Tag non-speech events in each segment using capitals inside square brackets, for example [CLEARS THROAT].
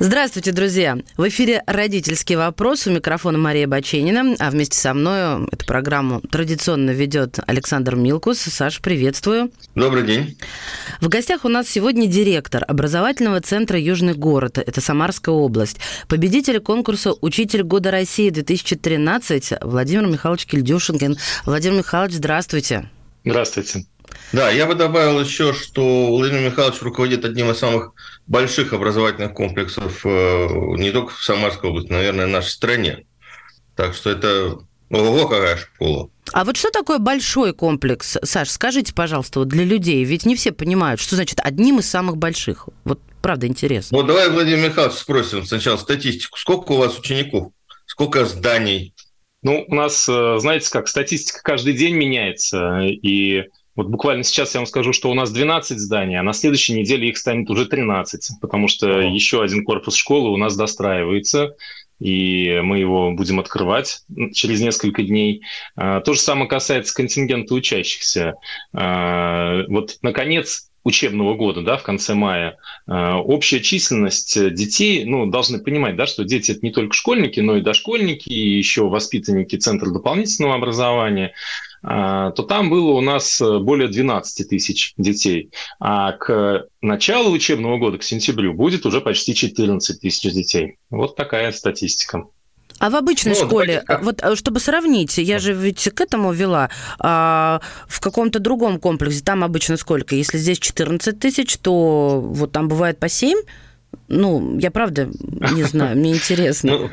Здравствуйте, друзья! В эфире «Родительский вопрос». У микрофона Мария Баченина, а вместе со мной эту программу традиционно ведет Александр Милкус. Саш, приветствую. Добрый день. В гостях у нас сегодня директор образовательного центра «Южный город». Это Самарская область. Победитель конкурса «Учитель года России-2013» Владимир Михайлович Кильдюшинкин. Владимир Михайлович, здравствуйте. Здравствуйте. Да, я бы добавил еще, что Владимир Михайлович руководит одним из самых больших образовательных комплексов э, не только в Самарской области, наверное, в нашей стране. Так что это ого, какая школа. А вот что такое большой комплекс? Саш, скажите, пожалуйста, вот для людей, ведь не все понимают, что значит одним из самых больших. Вот правда интересно. Вот давай Владимир Михайлович спросим сначала статистику. Сколько у вас учеников? Сколько зданий? Ну, у нас, э, знаете как, статистика каждый день меняется, и вот буквально сейчас я вам скажу, что у нас 12 зданий, а на следующей неделе их станет уже 13, потому что О. еще один корпус школы у нас достраивается, и мы его будем открывать через несколько дней. А, то же самое касается контингента учащихся. А, вот, наконец, учебного года, да, в конце мая, а, общая численность детей, ну, должны понимать, да, что дети это не только школьники, но и дошкольники, и еще воспитанники Центра дополнительного образования. А, то там было у нас э, более 12 тысяч детей. А к началу учебного года, к сентябрю, будет уже почти 14 тысяч детей. Вот такая статистика. А в обычной ну, школе, давайте... вот э, чтобы сравнить, я же ведь к этому вела, а в каком-то другом комплексе там обычно сколько? Если здесь 14 тысяч, то вот там бывает по 7? Ну, я правда не знаю, мне [LAUGHS] интересно.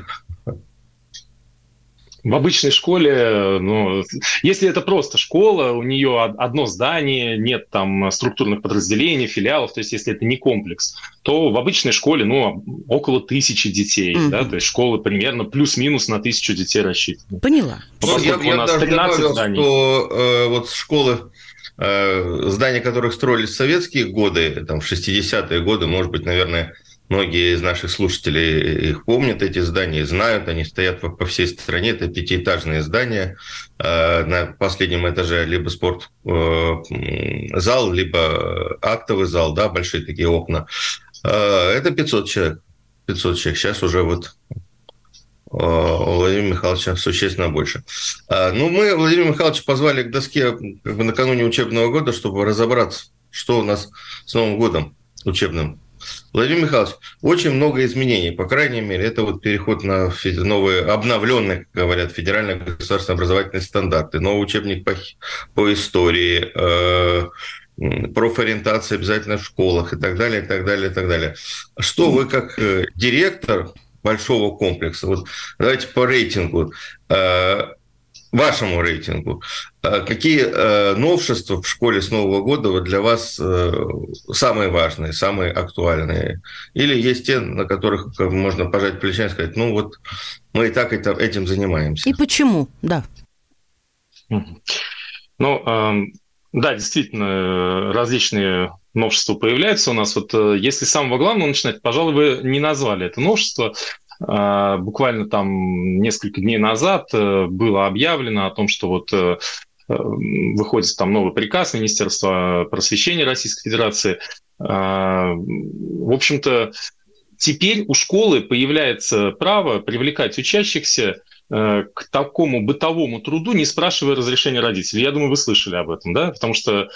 В обычной школе, ну, если это просто школа, у нее одно здание, нет там структурных подразделений, филиалов, то есть если это не комплекс, то в обычной школе, ну, около тысячи детей, mm-hmm. да, то есть школа примерно плюс-минус на тысячу детей рассчитана. Поняла. Ну, я, я даже добавил, зданий. что э, вот школы э, здания которых строились в советские годы, там, в 60-е годы, может быть, наверное, Многие из наших слушателей их помнят, эти здания, знают, они стоят по всей стране. Это пятиэтажные здания. Э, на последнем этаже либо спортзал, э, либо актовый зал, да, большие такие окна. Э, это 500 человек. 500 человек. Сейчас уже вот у Владимира Михайловича существенно больше. Ну, мы Владимира Михайловича позвали к доске как бы накануне учебного года, чтобы разобраться, что у нас с Новым годом учебным Владимир Михайлович, очень много изменений. По крайней мере, это вот переход на новые, обновленные, как говорят, федеральные государственные образовательные стандарты, новый учебник по, по истории, э, профориентация обязательно в школах и так далее, и так далее, и так далее. Что вы как э, директор большого комплекса, вот давайте по рейтингу, э, вашему рейтингу. А какие э, новшества в школе с Нового года вот для вас э, самые важные, самые актуальные? Или есть те, на которых можно пожать плечами и сказать, ну вот мы и так этим занимаемся? И почему, да. Ну, да, действительно, различные новшества появляются у нас. Вот э, если с самого главного начинать, пожалуй, вы не назвали это новшество. А, буквально там несколько дней назад э, было объявлено о том, что вот э, э, выходит там новый приказ Министерства просвещения Российской Федерации. А, в общем-то, теперь у школы появляется право привлекать учащихся к такому бытовому труду, не спрашивая разрешения родителей. Я думаю, вы слышали об этом, да? Потому что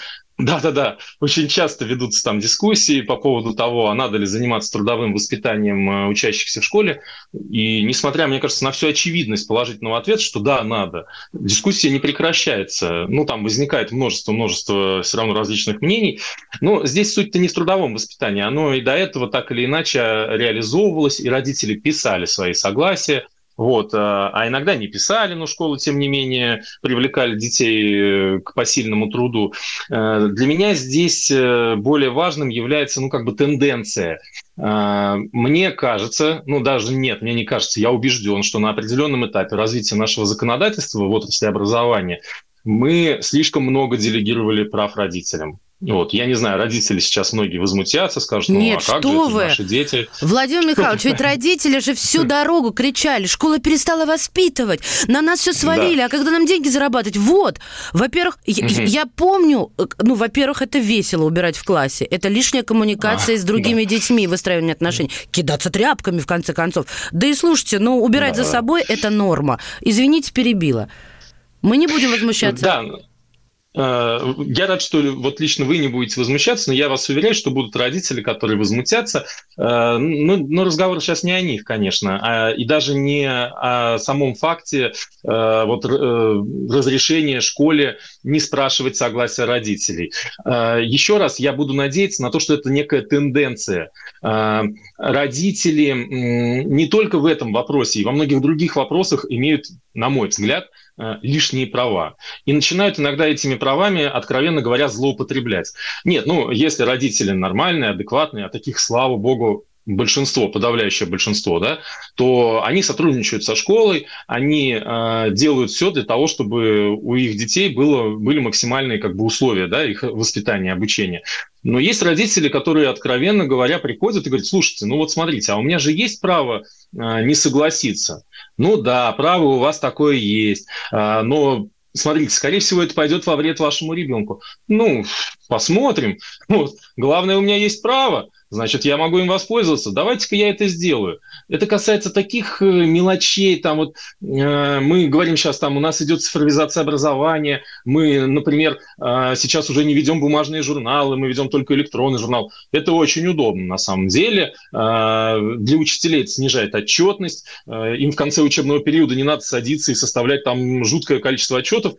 да-да-да, очень часто ведутся там дискуссии по поводу того, а надо ли заниматься трудовым воспитанием э, учащихся в школе. И несмотря, мне кажется, на всю очевидность положительного ответа, что да, надо, дискуссия не прекращается. Ну, там возникает множество-множество все равно различных мнений. Но здесь суть-то не в трудовом воспитании. Оно и до этого так или иначе реализовывалось, и родители писали свои согласия, вот. А, а иногда не писали, но школы, тем не менее, привлекали детей э, к посильному труду. Э, для меня здесь э, более важным является, ну, как бы тенденция. Мне кажется, ну, даже нет, мне не кажется, я убежден, что на определенном этапе развития нашего законодательства в отрасли образования мы слишком много делегировали прав родителям. Вот, я не знаю, родители сейчас многие возмутятся, скажут, ну Нет, а как что же, вы? наши дети. Владимир Михайлович, ведь родители же всю дорогу кричали, школа перестала воспитывать, на нас все свалили, да. а когда нам деньги зарабатывать? Вот, во-первых, угу. я, я помню, э, ну, во-первых, это весело убирать в классе, это лишняя коммуникация а, с другими да. детьми, выстраивание отношений, кидаться тряпками, в конце концов. Да и слушайте, ну, убирать да. за собой – это норма. Извините, перебила. Мы не будем возмущаться. Да, я рад, что вот лично вы не будете возмущаться, но я вас уверяю, что будут родители, которые возмутятся. Э, ну, но разговор сейчас не о них, конечно, а, и даже не о самом факте э, вот, разрешения школе не спрашивать согласия родителей. Еще раз, я буду надеяться на то, что это некая тенденция. Родители не только в этом вопросе, и во многих других вопросах имеют, на мой взгляд, Э, лишние права. И начинают иногда этими правами, откровенно говоря, злоупотреблять. Нет, ну, если родители нормальные, адекватные, а таких, слава богу, большинство, подавляющее большинство, да, то они сотрудничают со школой, они э, делают все для того, чтобы у их детей было, были максимальные как бы, условия да, их воспитания, обучения. Но есть родители, которые, откровенно говоря, приходят и говорят, слушайте, ну вот смотрите, а у меня же есть право э, не согласиться. Ну да, право у вас такое есть, э, но смотрите, скорее всего, это пойдет во вред вашему ребенку. Ну, посмотрим. [LAUGHS] Вот. Главное, у меня есть право значит, я могу им воспользоваться, давайте-ка я это сделаю. Это касается таких э, мелочей, там вот э, мы говорим сейчас, там у нас идет цифровизация образования, мы, например, э, сейчас уже не ведем бумажные журналы, мы ведем только электронный журнал. Это очень удобно на самом деле. Э, для учителей это снижает отчетность, э, им в конце учебного периода не надо садиться и составлять там жуткое количество отчетов,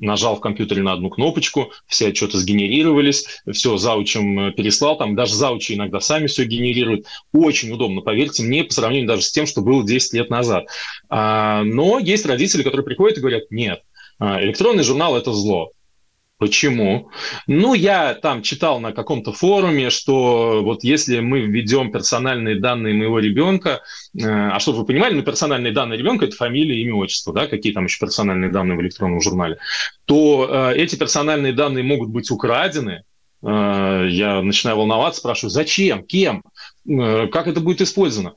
нажал в компьютере на одну кнопочку, все отчеты сгенерировались, все заучим э, переслал, там даже заучи иногда сами все генерируют. Очень удобно, поверьте мне, по сравнению даже с тем, что было 10 лет назад. А, но есть родители, которые приходят и говорят, нет, а, электронный журнал – это зло. Почему? Ну, я там читал на каком-то форуме, что вот если мы введем персональные данные моего ребенка, э, а чтобы вы понимали, ну, персональные данные ребенка – это фамилия, имя, отчество, да, какие там еще персональные данные в электронном журнале, то э, эти персональные данные могут быть украдены, я начинаю волноваться, спрашиваю, зачем, кем? Э, как это будет использовано.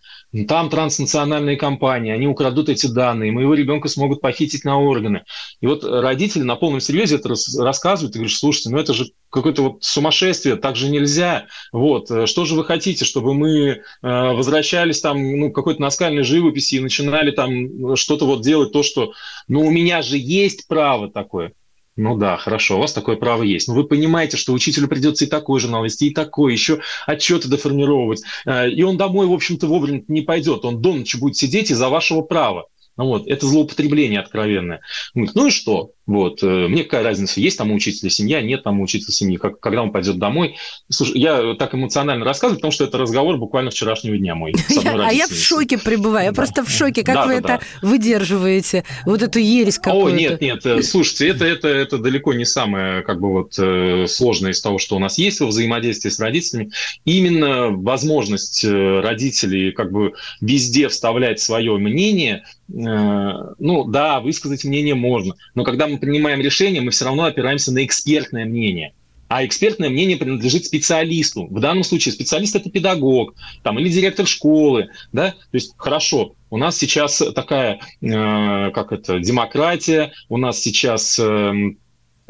Там транснациональные компании, они украдут эти данные, моего ребенка смогут похитить на органы. И вот родители на полном серьезе это рассказывают и говорят, слушайте, ну это же какое-то вот сумасшествие, так же нельзя. Вот, э, что же вы хотите, чтобы мы э, возвращались там ну, какой-то наскальной живописи и начинали там что-то вот делать, то, что, ну у меня же есть право такое. Ну да, хорошо, у вас такое право есть. Но вы понимаете, что учителю придется и такой журнал вести, и такой, еще отчеты доформировать. Э, и он домой, в общем-то, вовремя не пойдет. Он до ночи будет сидеть из-за вашего права. Ну вот, это злоупотребление откровенное. Ну и что? Вот. Э, мне какая разница, есть там у учителя семья, нет там у учителя семьи, как, когда он пойдет домой. Слушай, я так эмоционально рассказываю, потому что это разговор буквально вчерашнего дня мой. [LAUGHS] а я в шоке пребываю, я просто в шоке, как вы это выдерживаете, вот эту ересь какую-то. О, нет, нет, э, слушайте, это, это, это далеко не самое как бы вот э, сложное из того, что у нас есть во взаимодействии с родителями. Именно возможность родителей как бы везде вставлять свое мнение, ну да, высказать мнение можно, но когда мы принимаем решение, мы все равно опираемся на экспертное мнение. А экспертное мнение принадлежит специалисту. В данном случае специалист это педагог там, или директор школы. Да? То есть хорошо, у нас сейчас такая, э, как это, демократия, у нас сейчас э,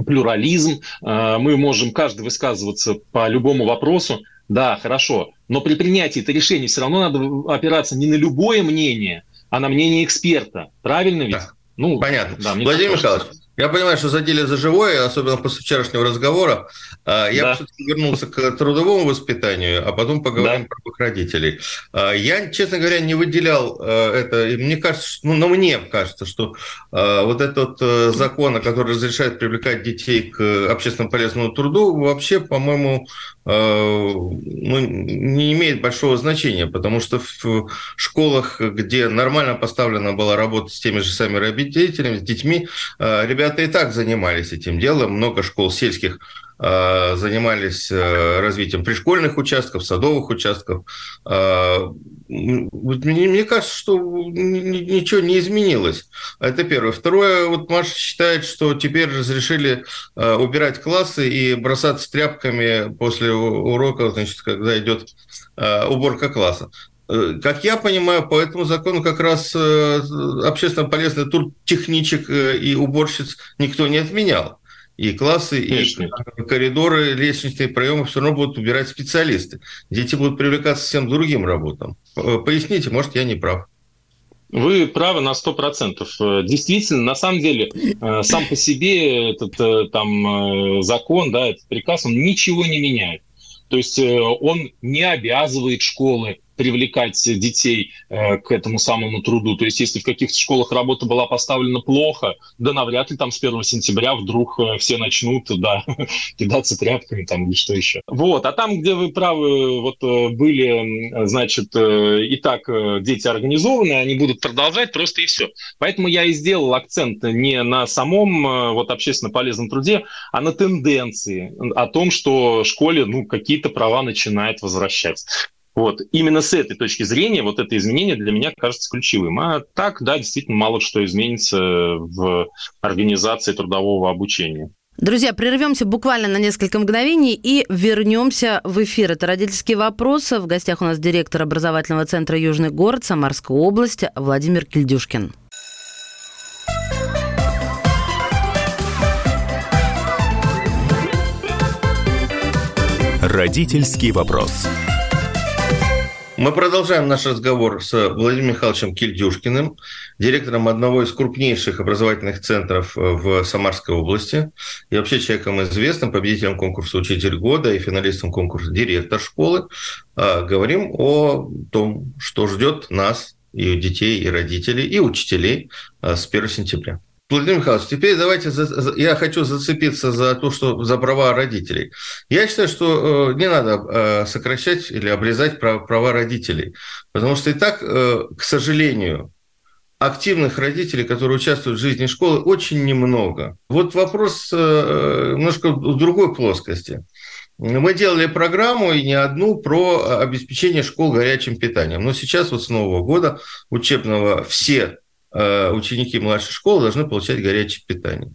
плюрализм, э, мы можем каждый высказываться по любому вопросу. Да, хорошо. Но при принятии это решения все равно надо опираться не на любое мнение, а на мнение эксперта. Правильно ведь? Да. Ну, Понятно. Да, Владимир Михайлович, я понимаю, что задели за живое, особенно после вчерашнего разговора. А, я да. все-таки вернулся к трудовому воспитанию, а потом поговорим да. про их родителей. А, я, честно говоря, не выделял а, это. И мне кажется, ну, но мне кажется, что вот этот э, закон, который разрешает привлекать детей к общественно полезному труду, вообще, по-моему, ну, не имеет большого значения, потому что в школах, где нормально поставлена была работа с теми же самыми родителями, с детьми, ребята ребята и так занимались этим делом. Много школ сельских занимались развитием пришкольных участков, садовых участков. Мне, мне кажется, что ничего не изменилось. Это первое. Второе, вот Маша считает, что теперь разрешили убирать классы и бросаться тряпками после урока, значит, когда идет уборка класса. Э, как я понимаю, по этому закону как раз э, общественно полезный труд техничек э, и уборщиц никто не отменял. И классы, Конечно. и коридоры, лестничные проемы все равно будут убирать специалисты. Дети будут привлекаться совсем другим работам. Поясните, может, я не прав. Вы правы на сто процентов. Действительно, на самом деле, сам по себе этот там закон, да, этот приказ, он ничего не меняет. То есть он не обязывает школы привлекать детей э, к этому самому труду. То есть если в каких-то школах работа была поставлена плохо, да навряд ли там с 1 сентября вдруг э, все начнут да, [LAUGHS] кидаться тряпками там или что еще. Вот, а там, где вы правы, вот э, были, значит, и так дети организованы, они будут продолжать просто и все. Поэтому я и сделал акцент не на самом вот общественно полезном труде, а на тенденции, о том, что школе ну, какие-то права начинает возвращать. Вот. Именно с этой точки зрения вот это изменение для меня кажется ключевым. А так, да, действительно мало что изменится в организации трудового обучения. Друзья, прервемся буквально на несколько мгновений и вернемся в эфир. Это «Родительские вопросы». В гостях у нас директор образовательного центра «Южный город» Самарской области Владимир Кильдюшкин. Родительский вопрос. Мы продолжаем наш разговор с Владимиром Михайловичем Кильдюшкиным, директором одного из крупнейших образовательных центров э, в Самарской области и вообще человеком известным, победителем конкурса «Учитель года» и финалистом конкурса «Директор школы». А, говорим о том, что ждет нас, и детей, и родителей, и учителей а, с 1 сентября. Владимир Михайлович, теперь давайте, за, я хочу зацепиться за то, что за права родителей. Я считаю, что э, не надо э, сокращать или обрезать прав, права родителей, потому что и так, э, к сожалению, активных родителей, которые участвуют в жизни школы, очень немного. Вот вопрос э, немножко в другой плоскости. Мы делали программу, и не одну, про обеспечение школ горячим питанием. Но сейчас вот с Нового года учебного все ученики младшей школы должны получать горячее питание.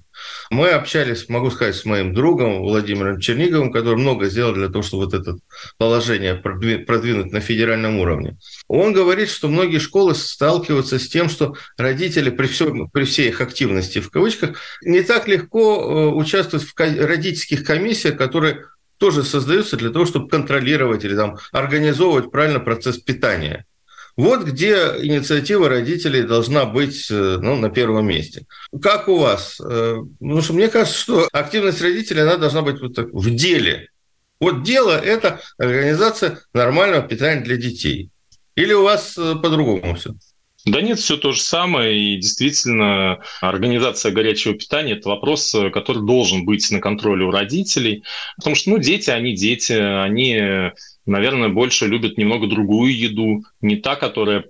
Мы общались, могу сказать, с моим другом Владимиром Черниговым, который много сделал для того, чтобы вот это положение продвинуть на федеральном уровне. Он говорит, что многие школы сталкиваются с тем, что родители при, всем, при всей их активности, в кавычках, не так легко э, участвуют в родительских комиссиях, которые тоже создаются для того, чтобы контролировать или там, организовывать правильно процесс питания. Вот где инициатива родителей должна быть э, ну, на первом месте. Как у вас? Потому ну, что мне кажется, что активность родителей она должна быть вот так, в деле. Вот дело – это организация нормального питания для детей. Или у вас э, по-другому все? Да нет, все то же самое. И действительно, организация горячего питания – это вопрос, э, который должен быть на контроле у родителей. Потому что, ну, дети, они дети, они наверное, больше любят немного другую еду, не та, которая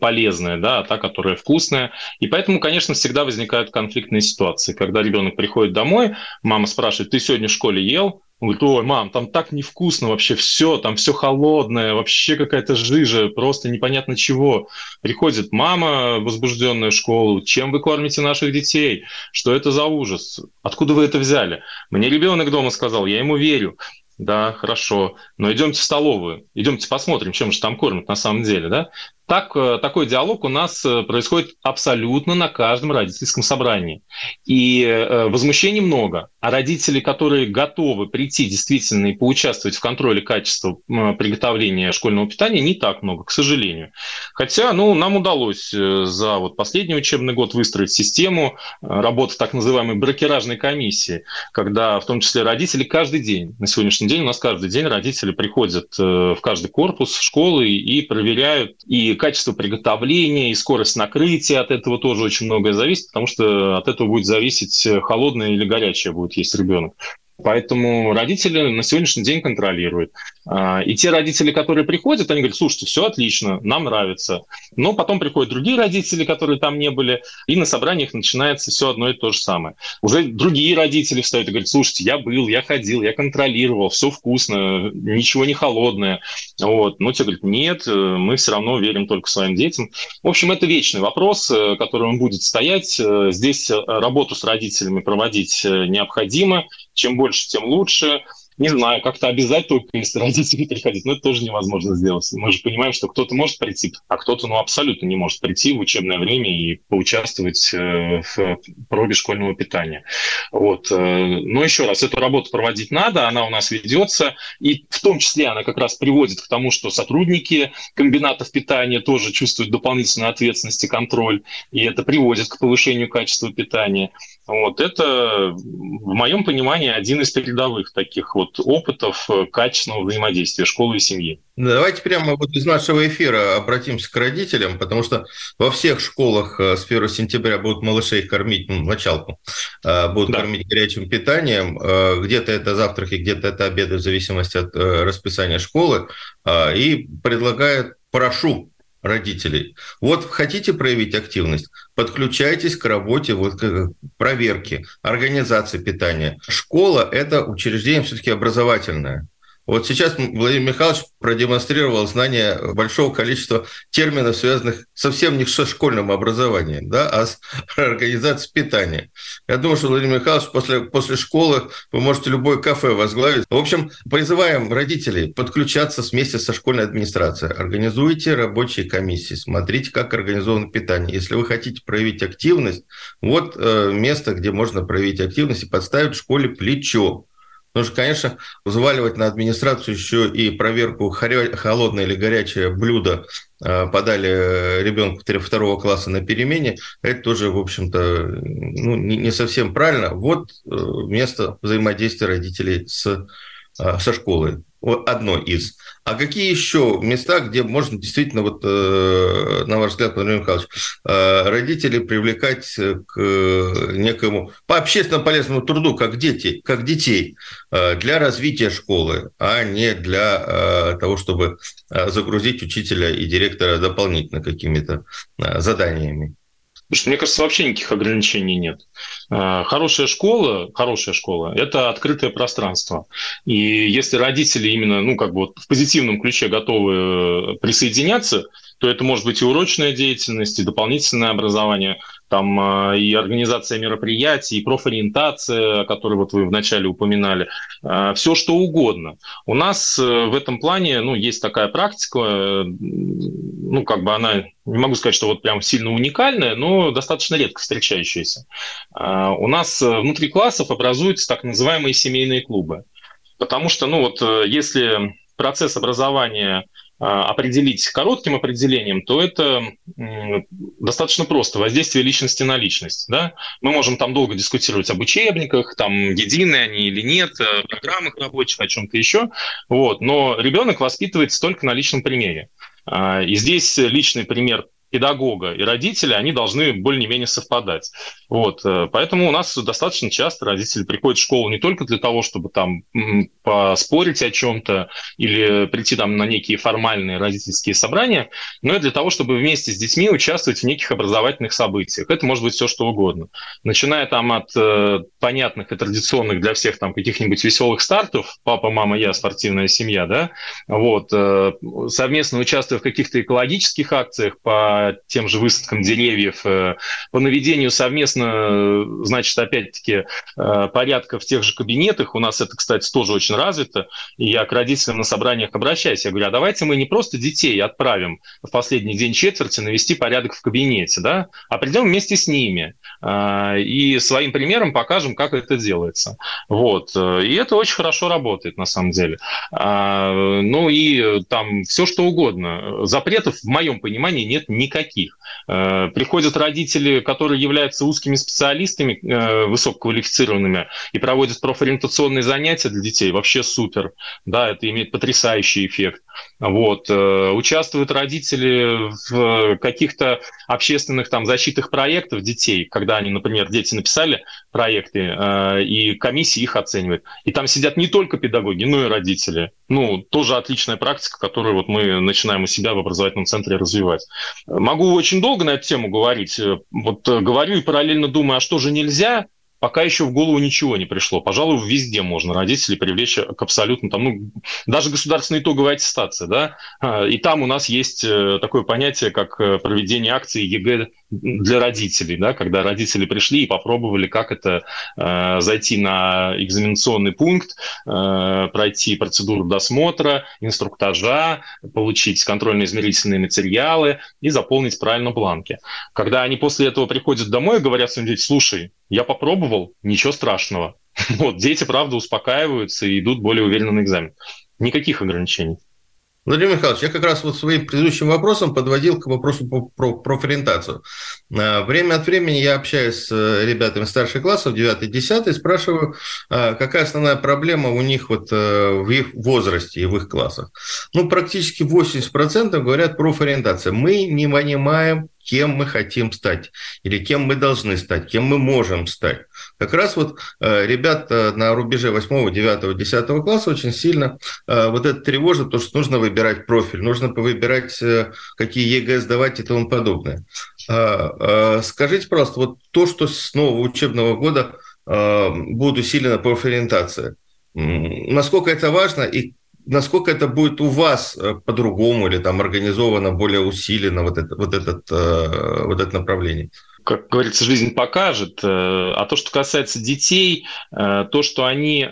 полезная, да, а та, которая вкусная. И поэтому, конечно, всегда возникают конфликтные ситуации. Когда ребенок приходит домой, мама спрашивает, ты сегодня в школе ел? Он говорит, ой, мам, там так невкусно вообще все, там все холодное, вообще какая-то жижа, просто непонятно чего. Приходит мама, возбужденная в школу, чем вы кормите наших детей? Что это за ужас? Откуда вы это взяли? Мне ребенок дома сказал, я ему верю. Да, хорошо. Но идемте в столовую, идемте посмотрим, чем же там кормят на самом деле, да? Так, э, такой диалог у нас э, происходит абсолютно на каждом родительском собрании. И э, возмущений много. А родители, которые готовы прийти действительно и поучаствовать в контроле качества приготовления школьного питания, не так много, к сожалению. Хотя ну, нам удалось за вот последний учебный год выстроить систему работы так называемой брокеражной комиссии, когда в том числе родители каждый день, на сегодняшний день у нас каждый день родители приходят в каждый корпус школы и проверяют и качество приготовления, и скорость накрытия от этого тоже очень многое зависит, потому что от этого будет зависеть, э, холодное или горячее будет есть ребенок. Поэтому родители на сегодняшний день контролируют. А, и те родители, которые приходят, они говорят, слушайте, все отлично, нам нравится. Но потом приходят другие родители, которые там не были, и на собраниях начинается все одно и то же самое. Уже другие родители встают и говорят, слушайте, я был, я ходил, я контролировал, все вкусно, ничего не холодное. Вот. Но те говорят, нет, мы все равно верим только своим детям. В общем, это вечный вопрос, э, который он будет стоять. Э, здесь работу с родителями проводить э, необходимо. Чем больше, тем лучше не знаю, как-то обязать только если родители [LAUGHS] приходить, но это тоже невозможно сделать. Мы же понимаем, что кто-то может прийти, а кто-то ну, абсолютно не может прийти в учебное время и поучаствовать э, в пробе школьного питания. Вот. Э, но еще раз, эту работу проводить надо, она у нас ведется, и в том числе она как раз приводит к тому, что сотрудники комбинатов питания тоже чувствуют дополнительную ответственность и контроль, и это приводит к повышению качества питания. Вот. Это, в моем понимании, один из передовых таких вот вот опытов э, качественного взаимодействия школы и семьи. Давайте прямо вот из нашего эфира обратимся к родителям, потому что во всех школах э, с 1 сентября будут малышей кормить, ну, началку, э, будут да. кормить горячим питанием. Где-то это завтраки, где-то это обеды, в зависимости от расписания школы. И предлагают прошу родителей. Вот хотите проявить активность, подключайтесь к работе вот к проверке, организации питания. Школа – это учреждение все-таки образовательное. Вот сейчас Владимир Михайлович продемонстрировал знание большого количества терминов, связанных совсем не со школьным образованием, да, а с [LAUGHS] организацией питания. Я думаю, что Владимир Михайлович после, после школы вы можете любое кафе возглавить. В общем, призываем родителей подключаться вместе со школьной администрацией. Организуйте рабочие комиссии, смотрите, как организовано питание. Если вы хотите проявить активность, вот э, место, где можно проявить активность и подставить в школе плечо. Потому что, конечно, взваливать на администрацию еще и проверку, холодное или горячее блюдо э, подали ребенку второго класса на перемене, это тоже, в общем-то, ну, не совсем правильно. Вот э, место взаимодействия родителей с, э, со школой одно из. А какие еще места, где можно действительно, вот, э, на ваш взгляд, Владимир Михайлович, э, родителей привлекать к некому по общественно полезному труду, как дети, как детей, э, для развития школы, а не для того, чтобы загрузить учителя и директора дополнительно какими-то заданиями? Потому что, мне кажется, вообще никаких ограничений нет. А, хорошая школа, хорошая школа – это открытое пространство. И если родители именно, ну, как бы вот в позитивном ключе готовы э, присоединяться, то это может быть и урочная деятельность, и дополнительное образование – там а, и организация мероприятий, и профориентация, о которой вот вы вначале упоминали, а, все что угодно. У нас э, в этом плане, ну, есть такая практика, э, ну, как бы она, не могу сказать, что вот прям сильно уникальная, но достаточно редко встречающаяся. А, у нас внутри классов образуются так называемые семейные клубы. Потому что, ну, вот э, если процесс образования определить коротким определением, то это достаточно просто. Воздействие личности на личность. Да? Мы можем там долго дискутировать об учебниках, там единые они или нет, о программах рабочих, о чем-то еще. Вот. Но ребенок воспитывается только на личном примере. А, и здесь личный пример педагога и родителя, они должны более-менее совпадать. Вот. Э, поэтому у нас достаточно часто родители приходят в школу не только для того, чтобы там поспорить о чем-то или прийти там на некие формальные родительские собрания, но и для того, чтобы вместе с детьми участвовать в неких образовательных событиях. Это может быть все что угодно. Начиная там от э, понятных и традиционных для всех там каких-нибудь веселых стартов, папа, мама, я, спортивная семья, да, вот, э, совместно участвуя в каких-то экологических акциях по тем же высадкам деревьев, э, по наведению совместно, значит, опять-таки, э, порядка в тех же кабинетах. У нас это, кстати, тоже очень развито. И я к родителям на собраниях обращаюсь. Я говорю, а давайте мы не просто детей отправим в последний день четверти навести порядок в кабинете, да, а придем вместе с ними э, и своим примером покажем, как это делается. Вот. И это очень хорошо работает, на самом деле. А, ну и там все, что угодно. Запретов, в моем понимании, нет никаких Никаких. Э, приходят родители, которые являются узкими специалистами, э, высококвалифицированными, и проводят профориентационные занятия для детей. Вообще супер. Да, это имеет потрясающий эффект. Вот. Э, участвуют родители в каких-то общественных там защитных проектах детей, когда они, например, дети написали проекты, и комиссия их оценивает. И там сидят не только педагоги, но и родители. Ну, тоже отличная практика, которую вот мы начинаем у себя в образовательном центре развивать. Могу очень долго на эту тему говорить. Вот э, говорю и параллельно думаю, а что же нельзя? пока еще в голову ничего не пришло. Пожалуй, везде можно родителей привлечь к абсолютно там, ну, даже государственная итоговая аттестация, да, а, и там у нас есть э, такое понятие, как э, проведение акции ЕГЭ для родителей, да, когда родители пришли и попробовали, как это э, зайти на экзаменационный пункт, э, пройти процедуру досмотра, инструктажа, получить контрольно-измерительные материалы и заполнить правильно бланки. Когда они после этого приходят домой и говорят своим детям, слушай, я попробовал, ничего страшного. [LAUGHS] Вот, дети, правда, успокаиваются и идут более уверенно на экзамен. Никаких ограничений. Владимир Михайлович, я как раз вот своим предыдущим вопросом подводил к вопросу про, про профориентацию. А, время от времени я общаюсь с э, ребятами старших классов, 9-10, спрашиваю, а, какая основная проблема у них вот э, в их возрасте и в их классах. Ну, практически 80% говорят профориентация. Мы не понимаем, кем мы хотим стать, или кем мы должны стать, кем мы можем стать. Как раз вот э, ребят на рубеже 8, 9, 10 класса очень сильно э, вот это тревожит, потому что нужно выбирать профиль, нужно выбирать, э, какие ЕГЭ сдавать и тому подобное. Скажите, пожалуйста, вот то, что с нового учебного года будет усилена профориентация, насколько это важно и насколько это будет у вас э, по-другому или там организовано более усиленно вот это, вот этот, э, вот это направление? как говорится, жизнь покажет. Э, а то, что касается детей, то, что они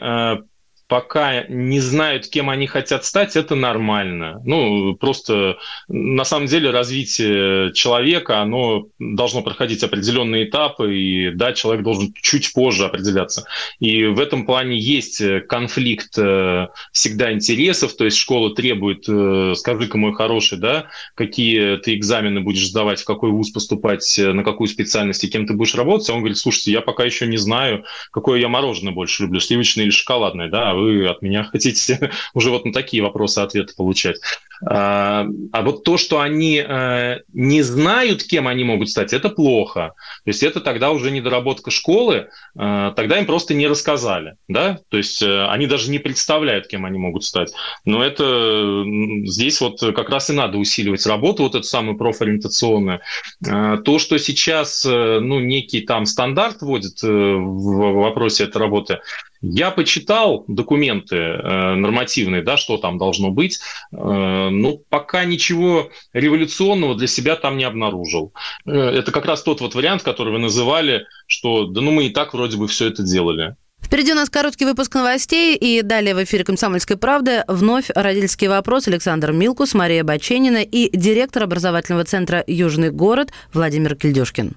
пока не знают, кем они хотят стать, это нормально. Ну, просто на самом деле развитие человека, оно должно проходить определенные этапы, и да, человек должен чуть позже определяться. И в этом плане есть конфликт э, всегда интересов, то есть школа требует, э, скажи-ка, мой хороший, да, какие ты экзамены будешь сдавать, в какой вуз поступать, э, на какую специальность и кем ты будешь работать, а он говорит, слушайте, я пока еще не знаю, какое я мороженое больше люблю, сливочное или шоколадное, да, вы от меня [LAUGHS] хотите уже вот на такие вопросы ответы получать. А, а вот то, что они э, не знают, кем они могут стать, это плохо. То есть это тогда уже недоработка школы, э, тогда им просто не рассказали. Да? То есть э, они даже не представляют, кем они могут стать. Но это здесь вот как раз и надо усиливать работу, вот эту самую профориентационную. То, что сейчас ну, некий там стандарт вводит в вопросе этой работы, я почитал документы э, нормативные, да, что там должно быть, э, ну, пока ничего революционного для себя там не обнаружил. Э, это как раз тот вот вариант, который вы называли, что да ну мы и так вроде бы все это делали. Впереди у нас короткий выпуск новостей, и далее в эфире «Комсомольской правды» вновь родительский вопрос Александр Милкус, Мария Баченина и директор образовательного центра «Южный город» Владимир Кильдюшкин.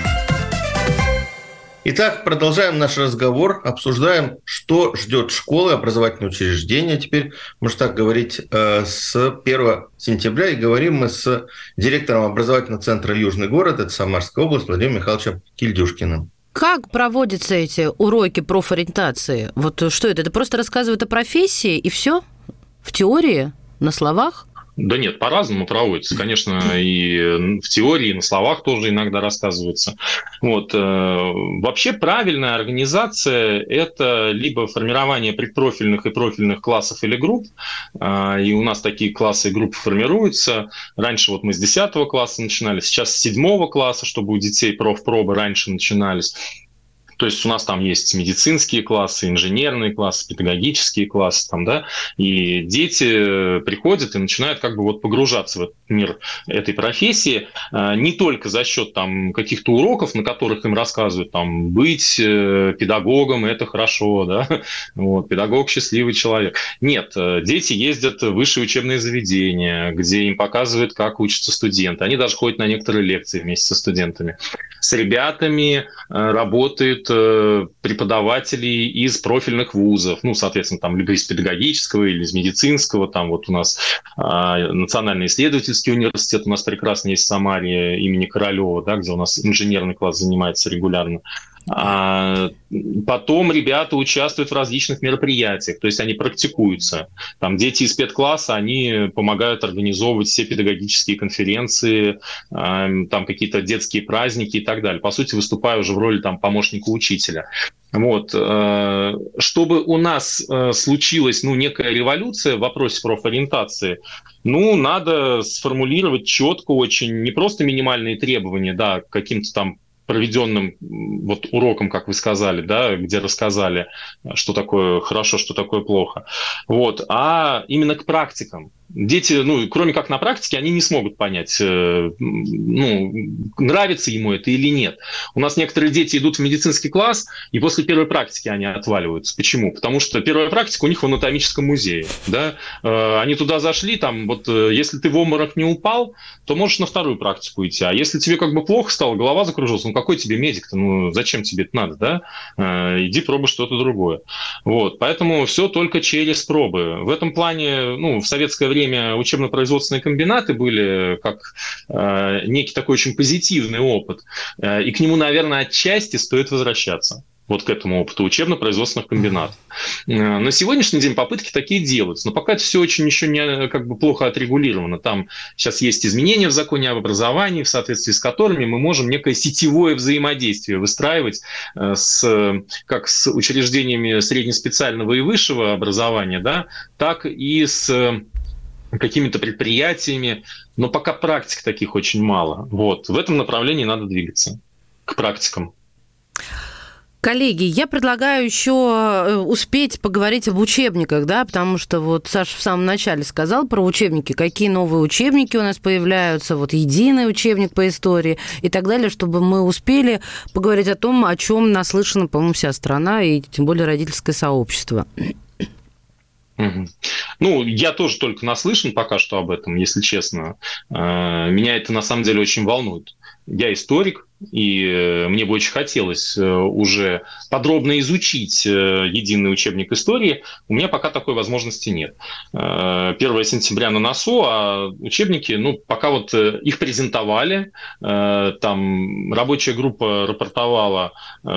Итак, продолжаем наш разговор, обсуждаем, что ждет школы, образовательные учреждения. Теперь, можно так говорить, э, с 1 сентября. И говорим мы с директором образовательного центра «Южный город», это Самарская область, Владимиром Михайловичем Кильдюшкиным. Как проводятся эти уроки профориентации? Вот что это? Это просто рассказывают о профессии и все? В теории? На словах? Да нет, по-разному проводится. Конечно, и в теории, и на словах тоже иногда рассказывается. Вот. Э, вообще правильная организация – это либо формирование предпрофильных и профильных классов или групп, э, и у нас такие классы и группы формируются. Раньше вот мы с 10 класса начинали, сейчас с 7 класса, чтобы у детей профпробы раньше начинались. То есть у нас там есть медицинские классы, инженерные классы, педагогические классы, там, да, и дети приходят и начинают как бы вот погружаться в этот мир этой профессии э, не только за счет там каких-то уроков, на которых им рассказывают, там, быть э, педагогом – это хорошо, да, [LAUGHS] вот, педагог – счастливый человек. Нет, э, дети ездят в высшие учебные заведения, где им показывают, как учатся студенты. Они даже ходят на некоторые лекции вместе со студентами. С ребятами работают преподаватели из профильных вузов, ну, соответственно, там либо из педагогического или из медицинского, там вот у нас национальный исследовательский университет у нас прекрасный есть в Самаре имени Королева, да, где у нас инженерный класс занимается регулярно. А потом ребята участвуют в различных мероприятиях, то есть они практикуются. Там дети из педкласса, они помогают организовывать все педагогические конференции, там какие-то детские праздники и так далее. По сути, выступаю уже в роли там помощника учителя. Вот. Э, чтобы у нас э, случилась ну, некая революция в вопросе профориентации, ну, надо сформулировать четко очень не просто минимальные требования, да, каким-то там проведенным вот уроком, как вы сказали, да, где рассказали, что такое хорошо, что такое плохо, вот, а именно к практикам дети, ну, кроме как на практике, они не смогут понять, э, ну, нравится ему это или нет. У нас некоторые дети идут в медицинский класс, и после первой практики они отваливаются. Почему? Потому что первая практика у них в анатомическом музее, да, э, они туда зашли, там, вот, э, если ты в обморок не упал, то можешь на вторую практику идти, а если тебе как бы плохо стало, голова закружилась, ну, какой тебе медик-то, ну, зачем тебе это надо, да, иди пробуй что-то другое. Вот, поэтому все только через пробы. В этом плане, ну, в советское время время учебно-производственные комбинаты были как э, некий такой очень позитивный опыт. Э, и к нему, наверное, отчасти стоит возвращаться вот к этому опыту учебно-производственных комбинатов. Э, на сегодняшний день попытки такие делаются, но пока это все очень еще не как бы плохо отрегулировано. Там сейчас есть изменения в законе об образовании, в соответствии с которыми мы можем некое сетевое взаимодействие выстраивать э, с, как с учреждениями среднеспециального и высшего образования, да, так и с какими-то предприятиями, но пока практик таких очень мало. Вот. В этом направлении надо двигаться к практикам. Коллеги, я предлагаю еще э, успеть поговорить об учебниках, да, потому что вот Саша в самом начале сказал про учебники, какие новые учебники у нас появляются, вот единый учебник по истории и так далее, чтобы мы успели поговорить о том, о чем наслышана, по-моему, вся страна и тем более родительское сообщество. Ну, я тоже только наслышан пока что об этом, если честно. Э, меня это на самом деле очень волнует. Я историк, и э, мне бы очень хотелось э, уже подробно изучить э, единый учебник истории. У меня пока такой возможности нет. 1 сентября на носу, а учебники, ну, пока вот их презентовали, там рабочая группа рапортовала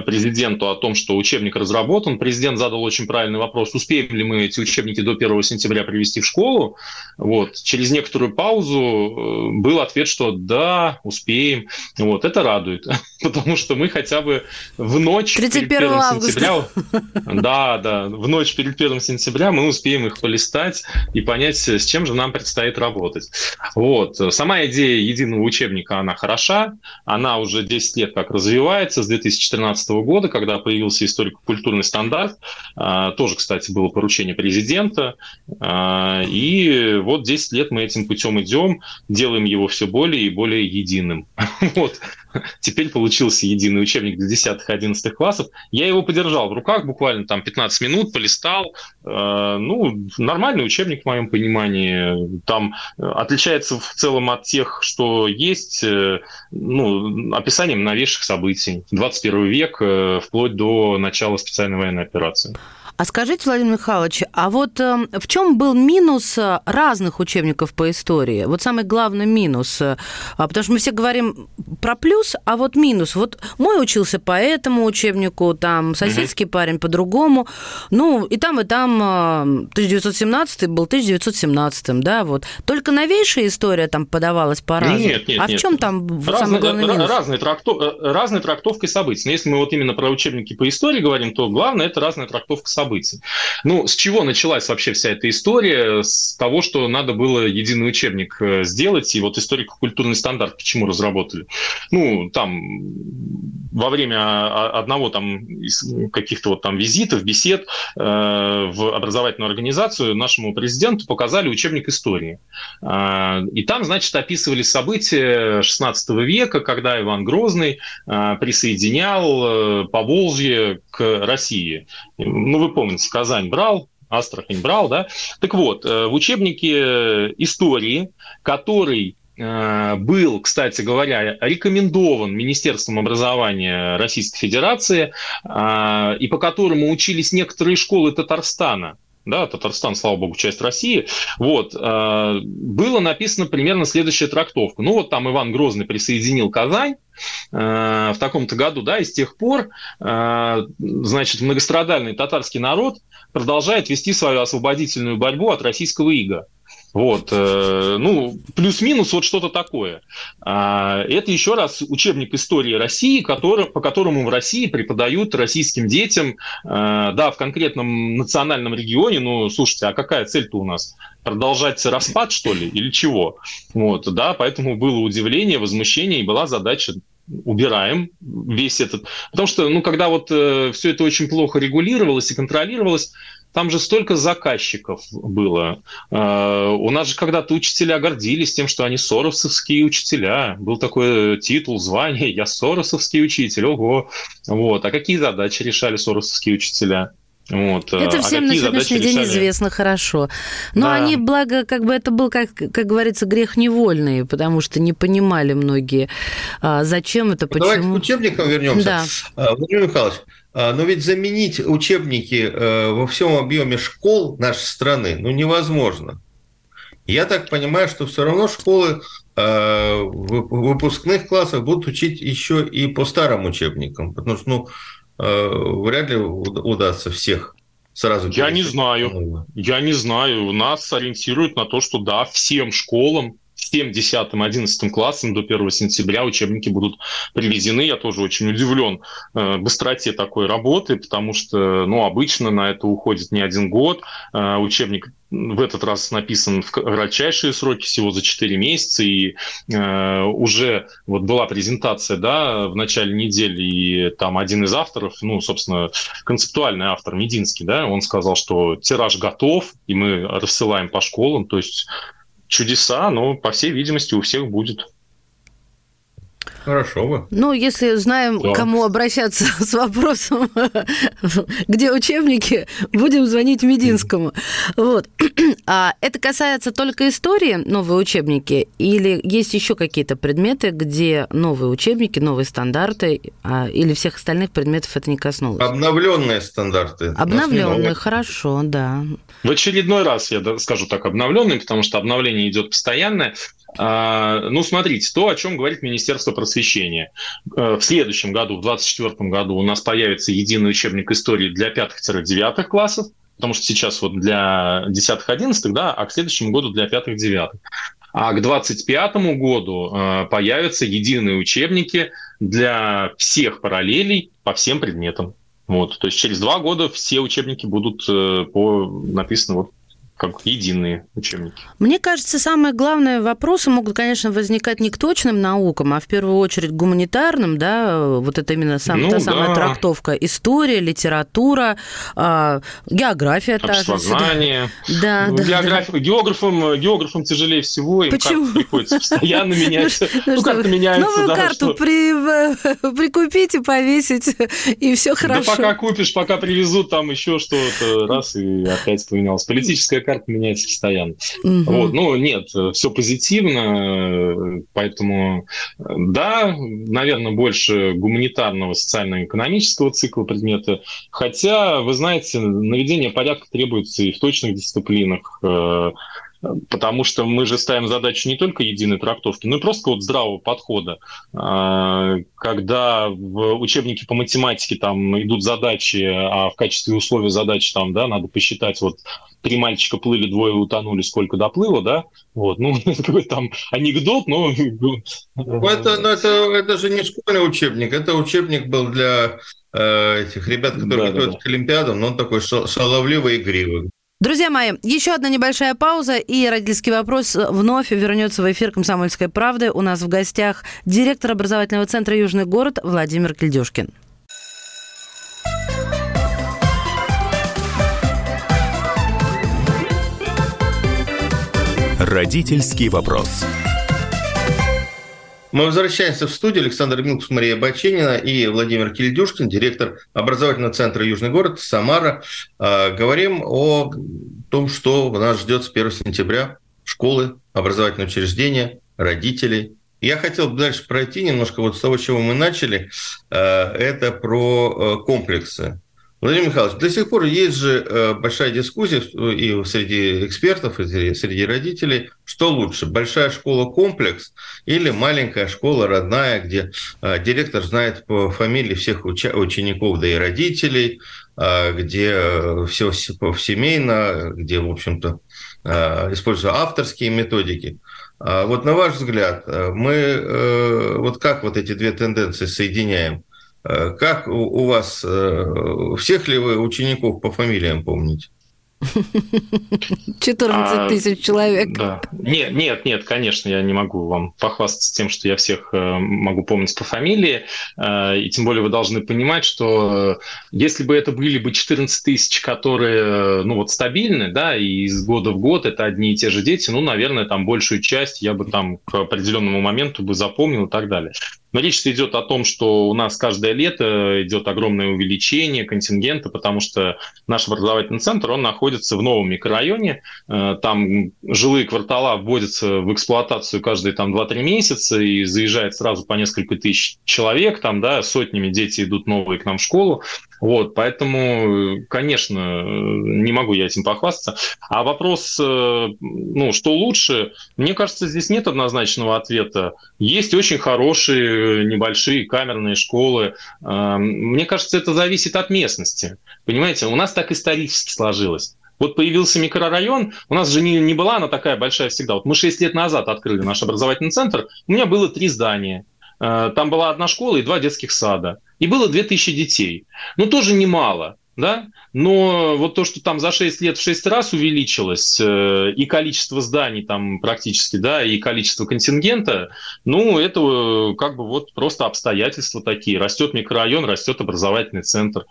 президенту о том, что учебник разработан. Президент задал очень правильный вопрос, успеем ли мы эти учебники до 1 сентября привести в школу. Вот. Через некоторую паузу был ответ, что да, успеем. Вот. Это радует радует, [LAUGHS] потому что мы хотя бы в ночь 31 перед 1 августа. сентября, да, да, в ночь перед 1 сентября мы успеем их полистать и понять, с чем же нам предстоит работать. Вот. Сама идея единого учебника, она хороша, она уже 10 лет как развивается, с 2014 года, когда появился историко-культурный стандарт, а, тоже, кстати, было поручение президента, а, и вот 10 лет мы этим путем идем, делаем его все более и более единым. [LAUGHS] Вот. Теперь получился единый учебник для 10-11 классов. Я его подержал в руках буквально там 15 минут, полистал. Э, ну, нормальный учебник в моем понимании. Там э, отличается в целом от тех, что есть, э, ну, описанием новейших событий. 21 век, вплоть до начала специальной военной операции. А скажите, Владимир Михайлович, а вот э, в чем был минус э, разных учебников по истории? Вот самый главный минус. Э, потому что мы все говорим про плюс, а вот минус. Вот мой учился по этому учебнику, там соседский mm-hmm. парень по-другому. Ну, и там, и там 1917 э, был 1917, да, вот. Только новейшая история там подавалась по-разному. Нет, нет, А нет. в чем там разный, самый главный минус? Разные, трактов, разные трактовкой событий. Но если мы вот именно про учебники по истории говорим, то главное – это разная трактовка событий событий. Ну, с чего началась вообще вся эта история? С того, что надо было единый учебник э, сделать, и вот историко-культурный стандарт почему разработали? Ну, там во время одного там каких-то вот там визитов, бесед э, в образовательную организацию нашему президенту показали учебник истории. Э, и там, значит, описывали события 16 века, когда Иван Грозный э, присоединял э, Поволжье к России. Ну, вы помните, Казань брал, Астрахань брал, да? Так вот, э, в учебнике истории, который Э, был, кстати говоря, рекомендован Министерством образования Российской Федерации э, и по которому учились некоторые школы Татарстана, да, Татарстан, слава богу, часть России, вот, э, было написано примерно следующая трактовка. Ну, вот там Иван Грозный присоединил Казань в таком-то году, да, и с тех пор, значит, многострадальный татарский народ продолжает вести свою освободительную борьбу от российского ига. Вот, э, ну, плюс-минус вот что-то такое. А, это еще раз учебник истории России, который, по которому в России преподают российским детям, э, да, в конкретном национальном регионе, ну, слушайте, а какая цель-то у нас? Продолжать распад, что ли, или чего? Вот, да, поэтому было удивление, возмущение, и была задача убираем весь этот... Потому что, ну, когда вот э, все это очень плохо регулировалось и контролировалось, там же столько заказчиков было. А, у нас же когда-то учителя гордились тем, что они соросовские учителя. Был такой титул, звание «Я соросовский учитель». Ого! Вот. А какие задачи решали соросовские учителя? Вот. Это а всем а на сегодняшний день решали? известно хорошо. Но да. они, благо, как бы это был, как, как говорится, грех невольный, потому что не понимали многие, а, зачем это, почему. Давайте к учебникам вернемся. Да. Владимир Михайлович, но ведь заменить учебники э, во всем объеме школ нашей страны ну, невозможно. Я так понимаю, что все равно школы э, в выпускных классах будут учить еще и по старым учебникам, потому что ну, э, вряд ли удастся всех сразу. Я не знаю. Я не знаю. Нас ориентируют на то, что да, всем школам всем 10-11 классам до 1 сентября учебники будут привезены. Я тоже очень удивлен э, быстроте такой работы, потому что ну, обычно на это уходит не один год. Э, учебник в этот раз написан в кратчайшие сроки, всего за 4 месяца, и э, уже вот была презентация, да, в начале недели, и там один из авторов, ну, собственно, концептуальный автор Мединский, да, он сказал, что тираж готов, и мы рассылаем по школам, то есть чудеса, но, по всей видимости, у всех будет. Хорошо бы. Ну, если знаем, да. кому обращаться [LAUGHS] с вопросом, [LAUGHS] где учебники, будем звонить Мединскому. Вот. [CLEARS THROAT] А это касается только истории, новые учебники, или есть еще какие-то предметы, где новые учебники, новые стандарты, а, или всех остальных предметов это не коснулось? Обновленные стандарты. Обновленные, хорошо, да. В очередной раз я скажу так, обновленные, потому что обновление идет постоянное. А, ну, смотрите, то, о чем говорит Министерство просвещения. Э, в следующем году, в 2024 году, у нас появится единый учебник истории для 5-9 классов, потому что сейчас вот для 10-11, да, а к следующему году для 5-9. А к 2025 году э, появятся единые учебники для всех параллелей по всем предметам. Вот, то есть через два года все учебники будут э, по, написаны вот как единые учебники. Мне кажется, самые главные вопросы могут, конечно, возникать не к точным наукам, а в первую очередь гуманитарным, да, вот это именно сам, ну, та да. самая трактовка, история, литература, э, география та же. Знание. Да, ну, да, Географ... да. Географам, географам тяжелее всего, им Почему? приходится постоянно [LAUGHS] менять. Ну, меняется. Новую карту [LAUGHS] прикупить и повесить, и все хорошо. Да пока купишь, пока привезут там еще что-то, раз, и опять поменялось. Политическая карта меняется постоянно. Угу. Вот, ну, нет, все позитивно, поэтому, да, наверное, больше гуманитарного, социально-экономического цикла предмета, хотя, вы знаете, наведение порядка требуется и в точных дисциплинах, э, потому что мы же ставим задачу не только единой трактовки, но и просто вот здравого подхода. А, когда в учебнике по математике там идут задачи, а в качестве условия задач там, да, надо посчитать вот три мальчика плыли, двое утонули, сколько доплыло, да? Вот, ну, [LAUGHS] это какой-то там анекдот, но... Ну, это, ну, это, это же не школьный учебник, это учебник был для э, этих ребят, которые да, готовятся да, да. к Олимпиадам, но он такой шаловливый, игривый. Друзья мои, еще одна небольшая пауза, и родительский вопрос вновь вернется в эфир «Комсомольской правды». У нас в гостях директор образовательного центра «Южный город» Владимир Кильдюшкин. Родительский вопрос. Мы возвращаемся в студию. Александр Милкус, Мария Баченина и Владимир Кильдюшкин, директор образовательного центра «Южный город» Самара. А, говорим о том, что нас ждет с 1 сентября. Школы, образовательные учреждения, родителей. Я хотел бы дальше пройти немножко вот с того, чего мы начали. А, это про э, комплексы Владимир Михайлович, до сих пор есть же э, большая дискуссия и среди экспертов, и среди родителей, что лучше, большая школа-комплекс или маленькая школа родная, где э, директор знает по фамилии всех учеников, да и родителей, э, где все семейно, где, в общем-то, используя авторские методики. А вот на ваш взгляд, мы вот как вот эти две тенденции соединяем – Э, как у вас, э, всех ли вы учеников по фамилиям помните? 14 а, тысяч человек. Да. Нет, нет, нет, конечно, я не могу вам похвастаться тем, что я всех э, могу помнить по фамилии. Э, и тем более вы должны понимать, что э, если бы это были бы 14 тысяч, которые, ну вот, стабильны, да, и из года в год это одни и те же дети, ну, наверное, там большую часть я бы там к определенному моменту бы запомнил и так далее. Но речь идет о том, что у нас каждое лето идет огромное увеличение контингента, потому что наш образовательный центр, он находится в новом микрорайоне, э, там жилые квартала вводятся в эксплуатацию каждые там 2-3 месяца и заезжает сразу по несколько тысяч человек, там, да, сотнями дети идут новые к нам в школу. Вот, поэтому, конечно, не могу я этим похвастаться. А вопрос, э, ну, что лучше, мне кажется, здесь нет однозначного ответа. Есть очень хорошие небольшие камерные школы. Э, мне кажется, это зависит от местности. Понимаете, у нас так исторически сложилось. Вот появился микрорайон, у нас же не, не была она такая большая всегда. Вот мы 6 лет назад открыли наш образовательный центр, у меня было три здания. Э, там была одна школа и два детских сада и было 2000 детей. Ну, тоже немало, да? Но вот то, что там за 6 лет в 6 раз увеличилось э, и количество зданий там практически, да, и количество контингента, ну, это э, как бы вот просто обстоятельства такие. Растет микрорайон, растет образовательный центр.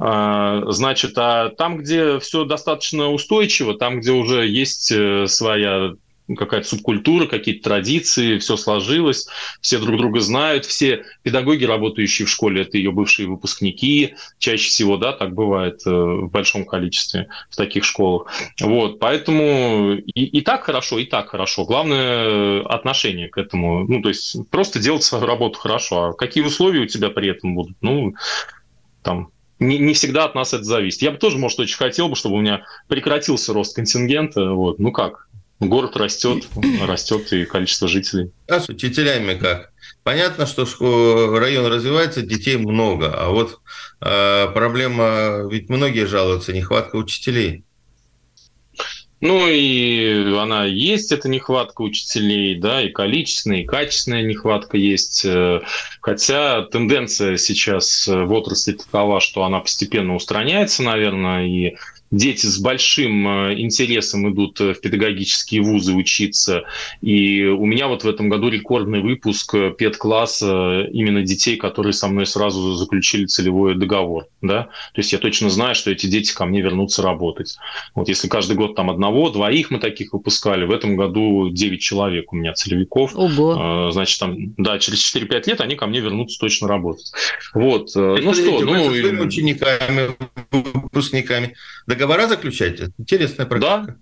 А, значит, а там, где все достаточно устойчиво, там, где уже есть э, своя какая-то субкультура, какие-то традиции, все сложилось, все друг друга знают, все педагоги, работающие в школе, это ее бывшие выпускники, чаще всего, да, так бывает э, в большом количестве в таких школах. Вот, поэтому и, и так хорошо, и так хорошо. Главное отношение к этому, ну, то есть просто делать свою работу хорошо. А какие условия у тебя при этом будут? Ну, там, не, не всегда от нас это зависит. Я бы тоже, может, очень хотел бы, чтобы у меня прекратился рост контингента. Вот. Ну как? Город растет, растет и количество жителей. А с учителями как? Понятно, что район развивается, детей много, а вот э, проблема, ведь многие жалуются, нехватка учителей. Ну и она есть, эта нехватка учителей, да, и количественная, и качественная нехватка есть. Э, хотя тенденция сейчас в отрасли такова, что она постепенно устраняется, наверное, и дети с большим э, интересом идут э, в педагогические вузы учиться. И у меня вот в этом году рекордный выпуск э, педкласса именно детей, которые со мной сразу заключили целевой договор. Да? То есть я точно знаю, что эти дети ко мне вернутся работать. Вот если каждый год там одного, двоих мы таких выпускали, в этом году 9 человек у меня целевиков. Ого. Значит, там, да, через 4-5 лет они ко мне вернутся точно работать. Вот. Ну что, ну... С учениками, выпускниками договора заключаете? Интересная практика. Да.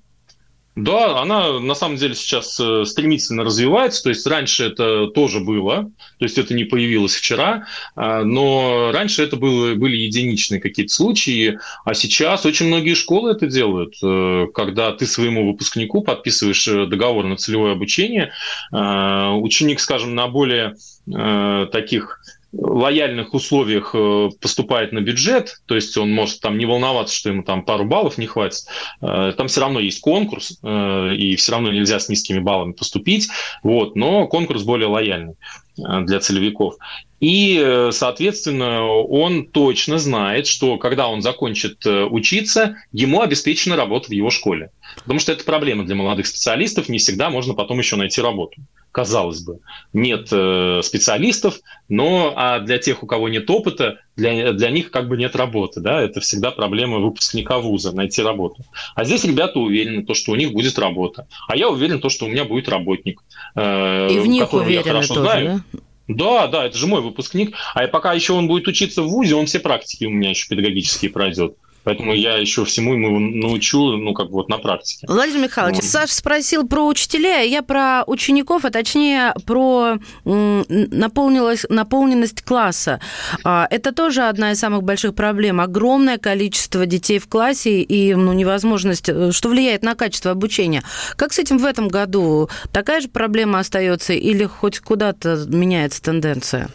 Да, она на самом деле сейчас э, стремительно развивается. То есть раньше это тоже было, то есть это не появилось вчера, а, но раньше это было, были единичные какие-то случаи, а сейчас очень многие школы это делают. Э, когда ты своему выпускнику подписываешь э, договор на целевое обучение, ученик, скажем, на более таких лояльных условиях э, поступает на бюджет, то есть он может там не волноваться, что ему там пару баллов не хватит, э, там все равно есть конкурс, э, и все равно нельзя с низкими баллами поступить, вот, но конкурс более лояльный для целевиков. И, соответственно, он точно знает, что когда он закончит учиться, ему обеспечена работа в его школе. Потому что это проблема для молодых специалистов, не всегда можно потом еще найти работу казалось бы, нет э, специалистов, но а для тех, у кого нет опыта, для, для них как бы нет работы, да, это всегда проблема выпускника вуза, найти работу. А здесь ребята уверены, то, что у них будет работа, а я уверен, то, что у меня будет работник, э, И в них уверены тоже, знаю. Да? Да, да, это же мой выпускник. А пока еще он будет учиться в ВУЗе, он все практики у меня еще педагогические пройдет. Поэтому я еще всему ему научу, ну, как бы вот на практике. Владимир Михайлович, вот. Саша спросил про учителя, я про учеников, а точнее про наполненность класса. А, это тоже одна из самых больших проблем. Огромное количество детей в классе и ну, невозможность, э, что влияет на качество обучения. Как с этим в этом году? Такая же проблема остается или хоть куда-то меняется тенденция?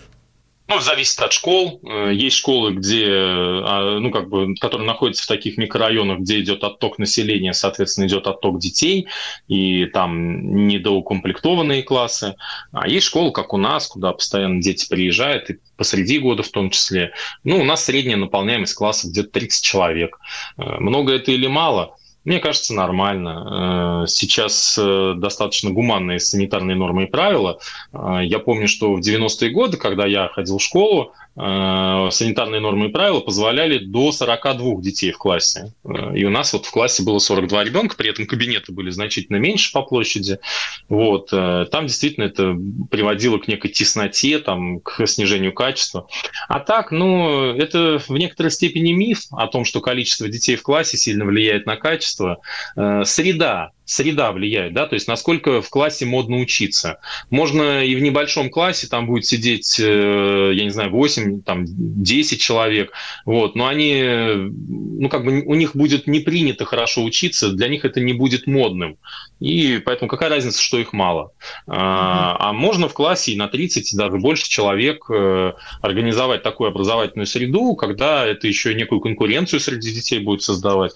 Ну, зависит от школ. Э, есть школы, где, а, ну, как бы, которые находятся в таких микрорайонах, где идет отток населения, соответственно, идет отток детей, и там недоукомплектованные классы. А есть школы, как у нас, куда постоянно дети приезжают, и посреди года в том числе. Ну, у нас средняя наполняемость класса где-то 30 человек. Э, много это или мало? Мне кажется, нормально. Э, сейчас э, достаточно гуманные санитарные нормы и правила. Э, я помню, что в 90-е годы, когда я ходил в школу, санитарные нормы и правила позволяли до 42 детей в классе. Э, и у нас вот в классе было 42 ребенка, при этом кабинеты были значительно меньше по площади. Вот. Э, там действительно это приводило к некой тесноте, там, к снижению качества. А так, ну, это в некоторой степени миф о том, что количество детей в классе сильно влияет на качество. Среда среда влияет, да, то есть насколько в классе модно учиться. Можно и в небольшом классе там будет сидеть, э, я не знаю, 8, там, 10 человек, вот, но они, ну, как бы у них будет не принято хорошо учиться, для них это не будет модным. И поэтому какая разница, что их мало. А, а можно в классе и на 30, даже больше человек э, организовать такую образовательную среду, когда это еще некую конкуренцию среди детей будет создавать.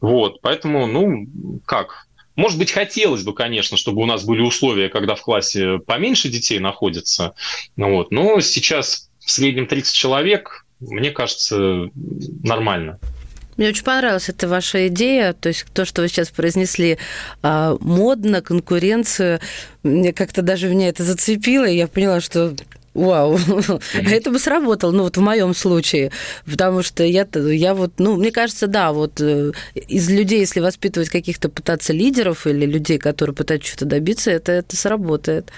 Вот, поэтому, ну, как, может быть, хотелось бы, конечно, чтобы у нас были условия, когда в классе поменьше детей находится. Ну вот. Но сейчас в среднем 30 человек, мне кажется, нормально. Мне очень понравилась эта ваша идея, то есть то, что вы сейчас произнесли, а, модно, конкуренцию. Мне как-то даже меня это зацепило, и я поняла, что Вау, [LAUGHS] это бы сработало, ну вот в моем случае, потому что я, я вот, ну, мне кажется, да, вот э, из людей, если воспитывать каких-то пытаться лидеров или людей, которые пытаются что-то добиться, это, это сработает.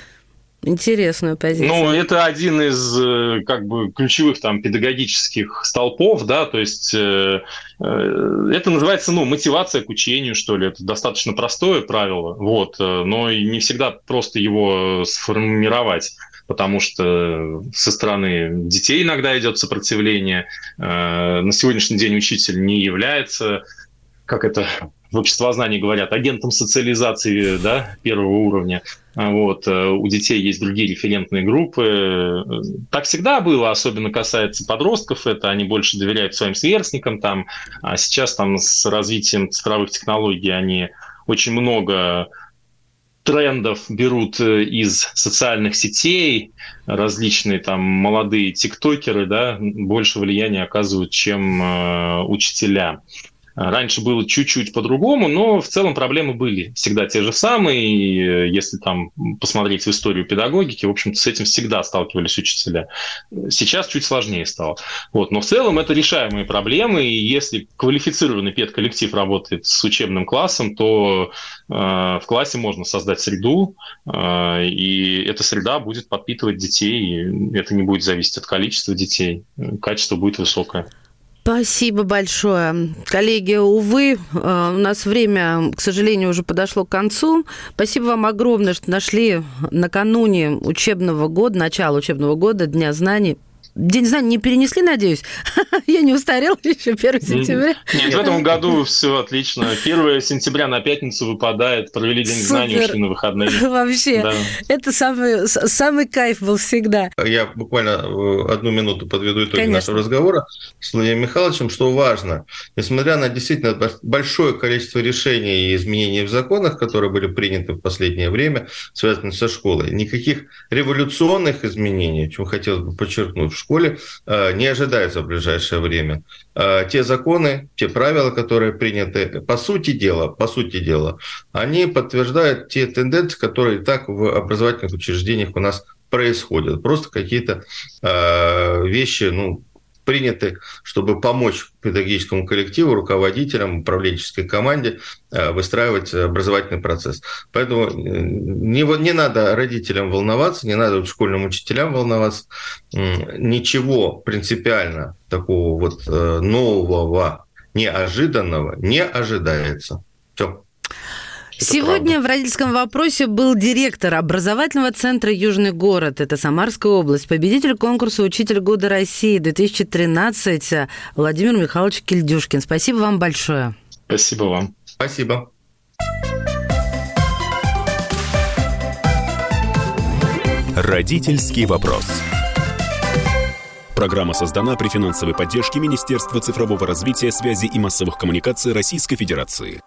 Интересную позицию. Ну, это один из э, как бы ключевых там педагогических столпов, да, то есть э, э, это называется, ну, мотивация к учению, что ли, это достаточно простое правило, вот, э, но не всегда просто его сформировать потому что со стороны детей иногда идет сопротивление. Э, на сегодняшний день учитель не является, как это в обществознании говорят, агентом социализации да, первого уровня. Вот. Э, у детей есть другие референтные группы. Так всегда было, особенно касается подростков. Это они больше доверяют своим сверстникам. Там. А сейчас там, с развитием цифровых технологий они очень много трендов берут э, из социальных сетей, различные там молодые тиктокеры, да, больше влияния оказывают, чем э, учителя. Раньше было чуть-чуть по-другому, но в целом проблемы были всегда те же самые. И э, если там посмотреть в историю педагогики, в общем-то, с этим всегда сталкивались учителя. Сейчас чуть сложнее стало. Вот. Но в целом это решаемые проблемы. И если квалифицированный педколлектив работает с учебным классом, то э, в классе можно создать среду, э, и эта среда будет подпитывать детей. И это не будет зависеть от количества детей. Качество будет высокое. Спасибо большое. Коллеги, увы, э, у нас время, к сожалению, уже подошло к концу. Спасибо вам огромное, что нашли накануне учебного года, начала учебного года, Дня знаний, День знаний не перенесли, надеюсь? [LAUGHS] Я не устарел еще 1 сентября. Нет, в этом году все отлично. 1 сентября на пятницу выпадает, провели День Супер. знаний, ушли на выходные. [LAUGHS] Вообще, да. это самый, самый кайф был всегда. Я буквально э, одну минуту подведу итоги Конечно. нашего разговора с Владимиром Михайловичем, что важно. Несмотря на действительно большое количество решений и изменений в законах, которые были приняты в последнее время, связанных со школой, никаких революционных изменений, чем хотелось бы подчеркнуть, школе э, не ожидается в ближайшее время. Э, те законы, те правила, которые приняты, по сути дела, по сути дела, они подтверждают те тенденции, которые и так в образовательных учреждениях у нас происходят. Просто какие-то э, вещи, ну, приняты, чтобы помочь педагогическому коллективу, руководителям, управленческой команде э, выстраивать образовательный процесс. Поэтому э, не, не надо родителям волноваться, не надо школьным учителям волноваться. Ничего принципиально такого вот э, нового, неожиданного не ожидается. Все. Сегодня правда. в родительском вопросе был директор образовательного центра «Южный город». Это Самарская область. Победитель конкурса «Учитель года России-2013» Владимир Михайлович Кильдюшкин. Спасибо вам большое. Спасибо вам. Спасибо. Родительский вопрос. Программа создана при финансовой поддержке Министерства цифрового развития, связи и массовых коммуникаций Российской Федерации.